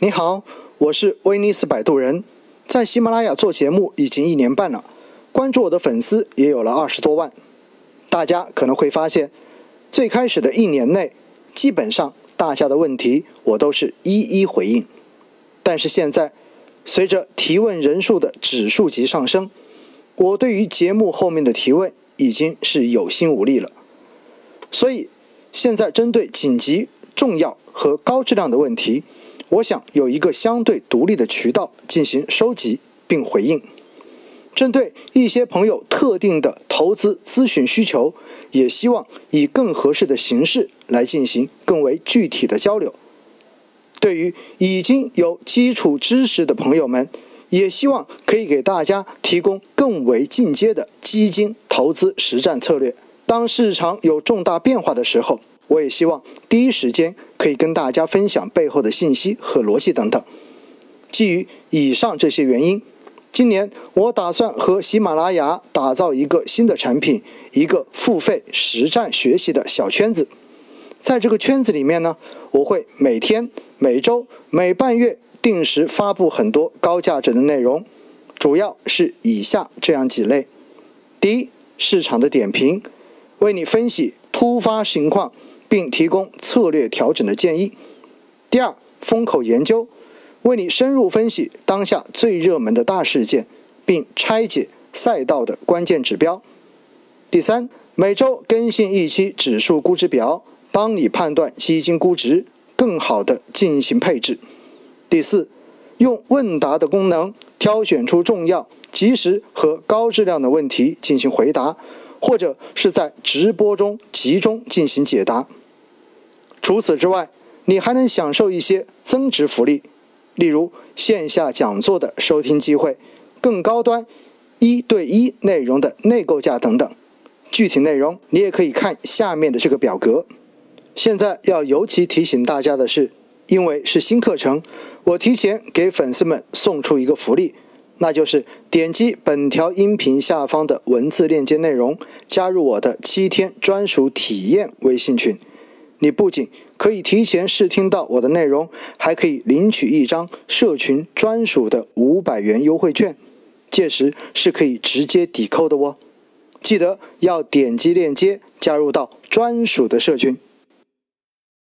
你好，我是威尼斯摆渡人，在喜马拉雅做节目已经一年半了，关注我的粉丝也有了二十多万。大家可能会发现，最开始的一年内，基本上大家的问题我都是一一回应。但是现在，随着提问人数的指数级上升，我对于节目后面的提问已经是有心无力了。所以，现在针对紧急、重要和高质量的问题，我想有一个相对独立的渠道进行收集并回应。针对一些朋友特定的投资咨询需求，也希望以更合适的形式来进行更为具体的交流。对于已经有基础知识的朋友们，也希望可以给大家提供更为进阶的基金投资实战策略。当市场有重大变化的时候，我也希望第一时间可以跟大家分享背后的信息和逻辑等等。基于以上这些原因，今年我打算和喜马拉雅打造一个新的产品，一个付费实战学习的小圈子。在这个圈子里面呢，我会每天、每周、每半月定时发布很多高价值的内容，主要是以下这样几类：第一，市场的点评，为你分析突发情况，并提供策略调整的建议；第二，风口研究，为你深入分析当下最热门的大事件，并拆解赛道的关键指标；第三，每周更新一期指数估值表。帮你判断基金估值，更好的进行配置。第四，用问答的功能挑选出重要、及时和高质量的问题进行回答，或者是在直播中集中进行解答。除此之外，你还能享受一些增值福利，例如线下讲座的收听机会、更高端一对一内容的内购价等等。具体内容你也可以看下面的这个表格。现在要尤其提醒大家的是，因为是新课程，我提前给粉丝们送出一个福利，那就是点击本条音频下方的文字链接内容，加入我的七天专属体验微信群。你不仅可以提前试听到我的内容，还可以领取一张社群专属的五百元优惠券，届时是可以直接抵扣的哦。记得要点击链接加入到专属的社群。